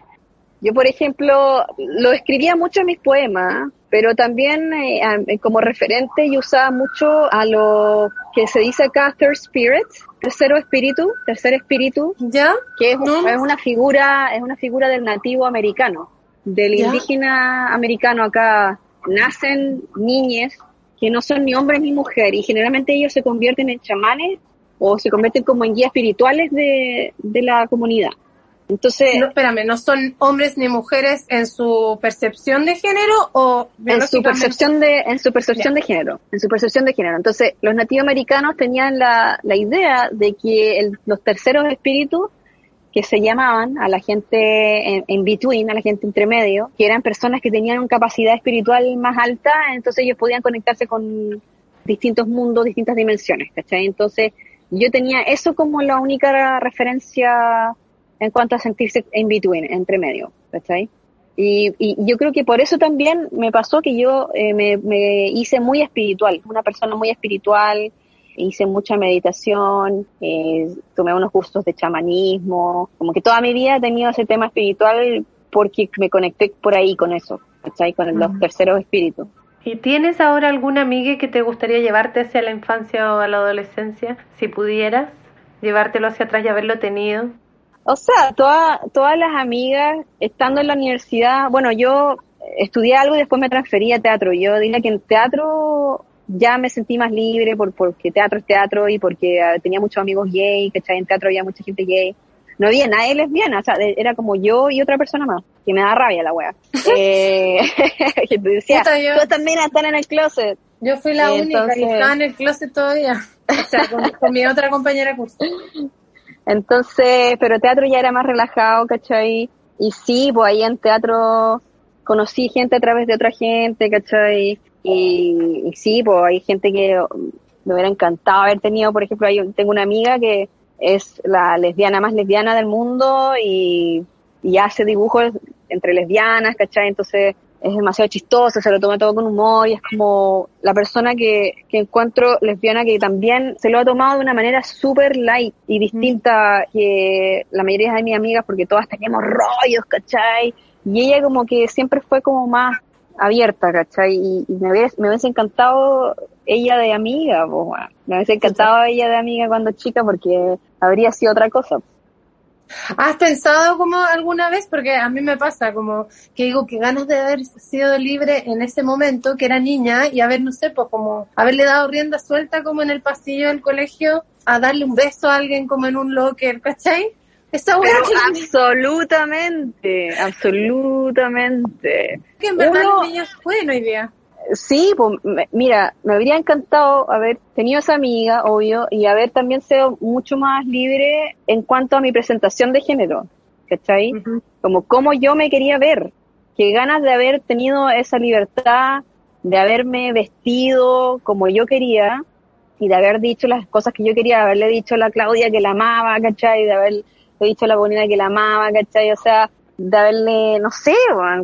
Yo, por ejemplo, lo escribía mucho en mis poemas, pero también eh, a- como referente yo usaba mucho a lo que se dice acá third spirit, tercero espíritu, tercer espíritu, ¿Ya? que es, No. es una figura, es una figura del nativo americano, del Ya. indígena americano acá. Nacen niñes que no son ni hombres ni mujeres y generalmente ellos se convierten en chamanes o se convierten como en guías espirituales de, de la comunidad. Entonces, No, espérame, ¿no son hombres ni mujeres en su percepción de género o en su percepción de en su percepción de género en su percepción de género. Entonces los nativos americanos tenían la, la idea de que el- los terceros espíritus que se llamaban a la gente en, en between a la gente entre medio que eran personas que tenían una capacidad espiritual más alta entonces ellos podían conectarse con distintos mundos distintas dimensiones ¿cachai? entonces yo tenía eso como la única referencia en cuanto a sentirse en between entre medio ¿cachai? Y, y yo creo que por eso también me pasó que yo eh, me hice muy espiritual, una persona muy espiritual, hice mucha meditación, eh, tomé unos cursos de chamanismo, como que toda mi vida he tenido ese tema espiritual porque me conecté por ahí con eso, ¿cachai? Con los terceros espíritus. ¿Y tienes ahora alguna amiga que te gustaría llevarte hacia la infancia o a la adolescencia, si pudieras? Llevártelo hacia atrás y haberlo tenido. O sea, toda, todas las amigas, estando en la universidad, bueno, yo estudié algo y después me transferí a teatro. Yo diría que en teatro ya me sentí más libre por, porque teatro es teatro y porque ah, tenía muchos amigos gay, que en teatro había mucha gente gay. No había nadie lesbiana, o sea, era como yo y otra persona más, que me da rabia la wea. eh, que te decía, yo- todas también están en el closet. Yo fui la única y estaba en el closet todavía. O sea, con, con mi otra compañera curso. Entonces, pero teatro ya era más relajado, ¿cachai? Y sí, pues ahí en teatro conocí gente a través de otra gente, ¿cachai? Y, y sí, pues hay gente que me hubiera encantado haber tenido, por ejemplo, hay, tengo una amiga que es la lesbiana más lesbiana del mundo y, y hace dibujos entre lesbianas, ¿cachai? Entonces es demasiado chistoso, se lo toma todo con humor y es como la persona que, que encuentro lesbiana que también se lo ha tomado de una manera súper light y distinta que la mayoría de mis amigas porque todas teníamos rollos, ¿cachai? Y ella como que siempre fue como más abierta, ¿cachai? Y, y me, hubiese, me hubiese encantado ella de amiga, pues, bueno. me hubiese encantado ella de amiga cuando chica porque habría sido otra cosa. ¿Has pensado como alguna vez? Porque a mí me pasa como que digo que ganas de haber sido libre en ese momento, que era niña, y haber, no sé, pues como haberle dado rienda suelta como en el pasillo del colegio, a darle un beso a alguien como en un locker, ¿cachai? Esa hueá absolutamente, absolutamente. que en verdad Uno- los niños pueden hoy día. Sí, pues me- mira, me habría encantado haber tenido esa amiga, obvio, y haber también sido mucho más libre en cuanto a mi presentación de género, ¿cachai? Como cómo yo me quería ver, qué ganas de haber tenido esa libertad, de haberme vestido como yo quería y de haber dicho las cosas que yo quería, haberle dicho a la Claudia que la amaba, ¿cachai? De haberle dicho a la Bonina que la amaba, ¿cachai? O sea, de haberle, no sé,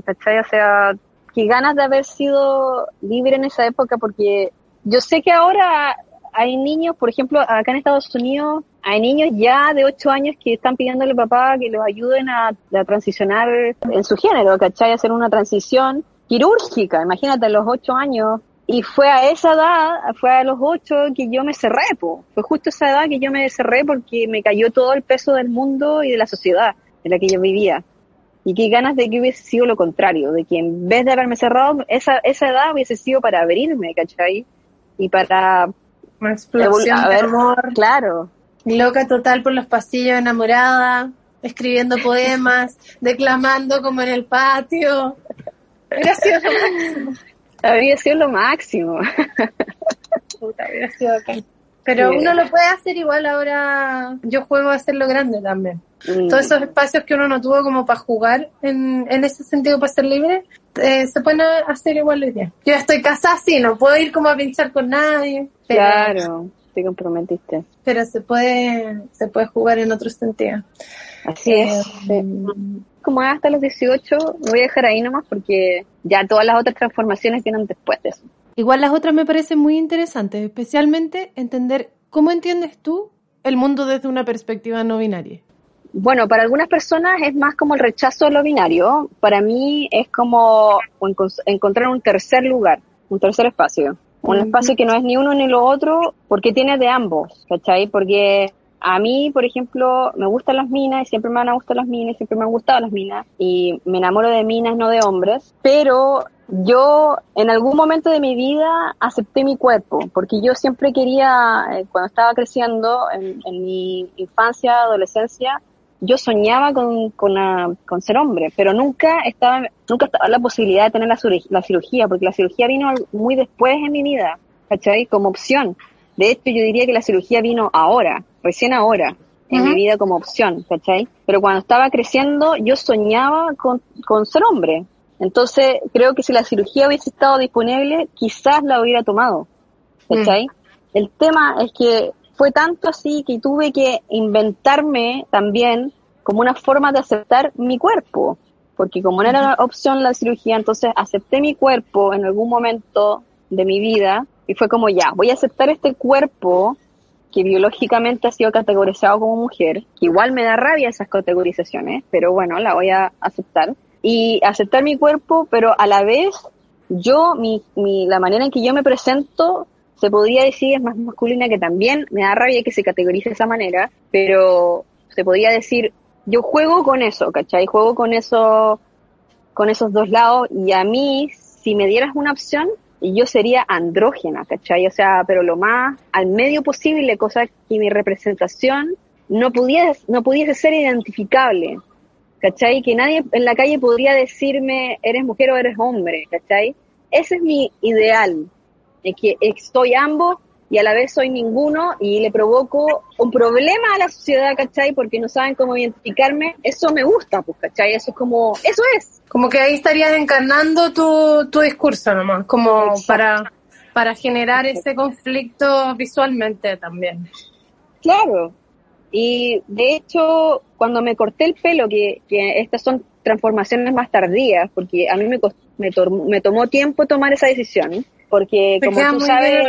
¿cachai? O sea, qué ganas de haber sido libre en esa época porque yo sé que ahora hay niños, por ejemplo, acá en Estados Unidos, hay niños ya de 8 años que están pidiéndole a papá que los ayuden a, a transicionar en su género, ¿cachai? Hacer una transición quirúrgica, imagínate, a los 8 años. Y fue a esa edad, fue a los 8 que yo me cerré, po. Fue justo esa edad que yo me cerré porque me cayó todo el peso del mundo y de la sociedad en la que yo vivía. Y qué ganas de que hubiese sido lo contrario, de que en vez de haberme cerrado, esa, esa edad hubiese sido para abrirme, ¿cachai? Y para Una explosión de amor. claro, Loca total por los pasillos enamorada, escribiendo poemas, declamando como en el patio. Máximo. Habría sido lo máximo. Puta, sido. Pero Sí. uno lo puede hacer igual ahora. Yo juego a hacerlo grande también. Mm. Todos esos espacios que uno no tuvo como para jugar en, en ese sentido para ser libre, eh, se pueden hacer igual hoy día. Yo ya estoy casada, sí, no puedo ir como a pinchar con nadie. Pero, Claro, te comprometiste. pero se puede, se puede jugar en otro sentido. Así Eh, es. sí. Como hasta los 18, me voy a dejar ahí nomás porque ya todas las otras transformaciones vienen después de eso. Igual las otras me parecen muy interesantes, especialmente entender cómo entiendes tú el mundo desde una perspectiva no binaria. Bueno, para algunas personas es más como el rechazo a lo binario. Para mí es como encon- encontrar un tercer lugar, un tercer espacio. Un espacio que no es ni uno ni lo otro, porque tiene de ambos, ¿cachai? Porque a mí, por ejemplo, me gustan las minas y siempre me van a gustar las minas siempre me han gustado las minas. Y me enamoro de minas, no de hombres, pero yo en algún momento de mi vida acepté mi cuerpo, porque yo siempre quería, eh, cuando estaba creciendo, en, en mi infancia, adolescencia, yo soñaba con, con, la- con ser hombre, pero nunca estaba, nunca estaba la posibilidad de tener la, la cirugía, porque la cirugía vino muy después en mi vida, ¿cachai? Como opción. De hecho, yo diría que la cirugía vino ahora, recién ahora, en mi vida como opción, ¿cachai? Pero cuando estaba creciendo, yo soñaba con, con ser hombre. Entonces, creo que si la cirugía hubiese estado disponible, quizás la hubiera tomado, ¿cachai? El tema es que fue tanto así que tuve que inventarme también como una forma de aceptar mi cuerpo, porque como no era la opción la cirugía, entonces acepté mi cuerpo en algún momento de mi vida y fue como ya, voy a aceptar este cuerpo que biológicamente ha sido categorizado como mujer, que igual me da rabia esas categorizaciones, pero bueno, la voy a aceptar. Y aceptar mi cuerpo, pero a la vez yo, mi, mi, la manera en que yo me presento, se podría decir es más masculina que también me da rabia que se categorice de esa manera, pero se podría decir, yo juego con eso, ¿cachai? Juego con eso, con esos dos lados y a mí, si me dieras una opción, yo sería andrógena, ¿cachai? O sea, pero lo más al medio posible, cosa que mi representación no pudiese, no pudiese ser identificable, ¿cachai? Que nadie en la calle podría decirme, eres mujer o eres hombre, ¿cachai? Ese es mi ideal, de que estoy ambos y a la vez soy ninguno y le provoco un problema a la sociedad, ¿cachai? Porque no saben cómo identificarme, eso me gusta, pues, ¿cachai? Eso es como, eso es. Como que ahí estarías encarnando tu, tu discurso nomás, como para, para generar ese conflicto visualmente también. Claro. Y de hecho, cuando me corté el pelo, que, que estas son transformaciones más tardías, porque a mí me, cost- me, tor- me tomó tiempo tomar esa decisión, porque Te como tú sabes.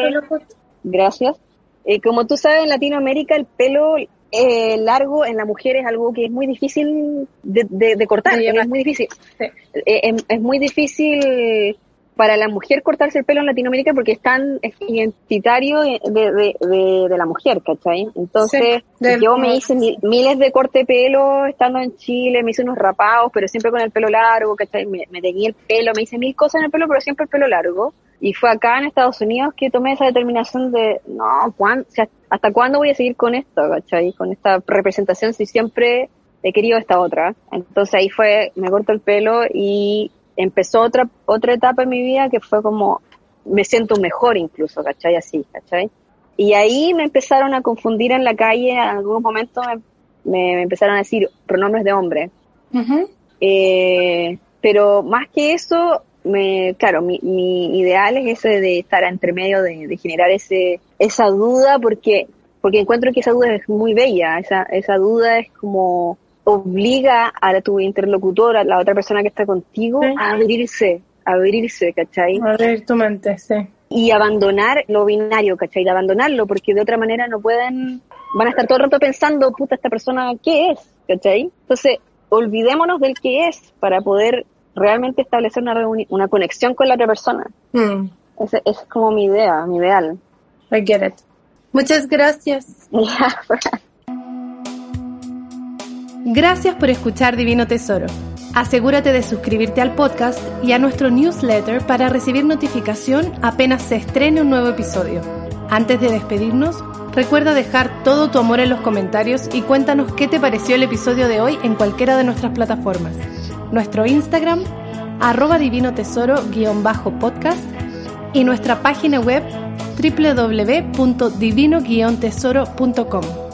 Gracias, Eh, como tú sabes, en Latinoamérica el pelo eh, largo en la mujer es algo que es muy difícil de, de- de cortar, es muy difícil. Sí. Eh, es, es muy difícil para la mujer cortarse el pelo en Latinoamérica porque es tan identitario de, de, la mujer, ¿cachai? Entonces, Sí, yo me hice mi- miles de corte de pelo estando en Chile, me hice unos rapados, pero siempre con el pelo largo, ¿cachai? Me, me teñí el pelo, me hice mil cosas en el pelo, pero siempre el pelo largo. Y fue acá en Estados Unidos que tomé esa determinación de, no, ¿cuán- o sea, ¿hasta cuándo voy a seguir con esto, ¿cachai? Con esta representación si siempre he querido esta otra. Entonces ahí fue, me corto el pelo y empezó otra, otra etapa en mi vida que fue como, me siento mejor incluso, ¿cachai? Así, ¿cachai? Y ahí me empezaron a confundir en la calle, en algún momento me, me- me empezaron a decir pronombres de hombre. Eh, pero más que eso, me, claro, mi, mi ideal es ese de estar entre medio, de, de generar ese, esa duda, porque, porque encuentro que esa duda es muy bella, esa, esa duda es como obliga a tu interlocutor, a la otra persona que está contigo, Sí. a abrirse, a abrirse, ¿cachai? Abrir tu mente, sí. y abandonar lo binario, ¿cachai? De abandonarlo, porque de otra manera no pueden, van a estar todo el rato pensando, puta, esta persona, ¿qué es? ¿cachai? Entonces, olvidémonos del qué es para poder realmente establecer una, una conexión con la otra persona. Mm, es como mi idea, mi ideal. I get it. Muchas gracias. Gracias por escuchar Divino Tesoro. Asegúrate de suscribirte al podcast y a nuestro newsletter para recibir notificación apenas se estrene un nuevo episodio. Antes de despedirnos, recuerda dejar todo tu amor en los comentarios y cuéntanos qué te pareció el episodio de hoy en cualquiera de nuestras plataformas. Nuestro Instagram, arroba divino tesoro-podcast y nuestra página web www.divino-tesoro.com.